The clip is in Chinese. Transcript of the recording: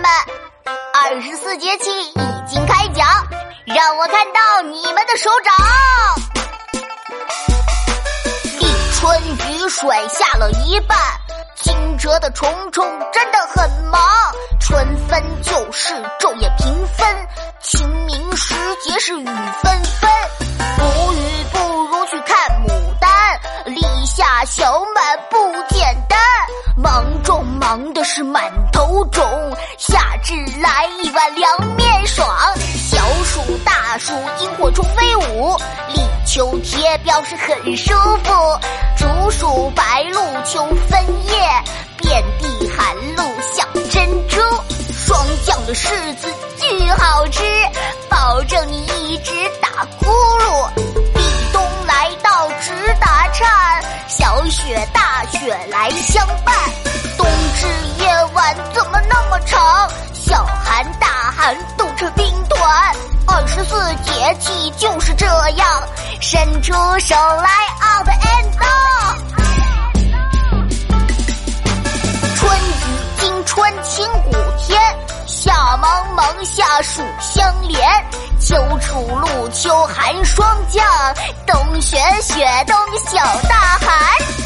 们，二十四节气已经开讲，让我看到你们的手掌。立春雨水下了一半，惊蛰的虫虫真的很忙。春分就是昼夜平分，清明时节是雨纷纷。不雨不如去看牡丹，立夏小满不。忙的是满头肿，夏至来一碗凉面爽。小暑大暑萤火虫飞舞，立秋贴表示很舒服。竹鼠白鹭秋分叶，遍地寒露像珍珠。霜降的柿子巨好吃，保证你一直打呼噜。立冬来到直打颤，小雪大雪来相伴。冬至夜晚怎么那么长？小寒大寒冻成冰团。二十四节气就是这样，伸出手来，up and down。春雨惊春清谷天，夏茫茫夏暑相连。秋处露秋寒霜降，冬雪雪冬小大寒。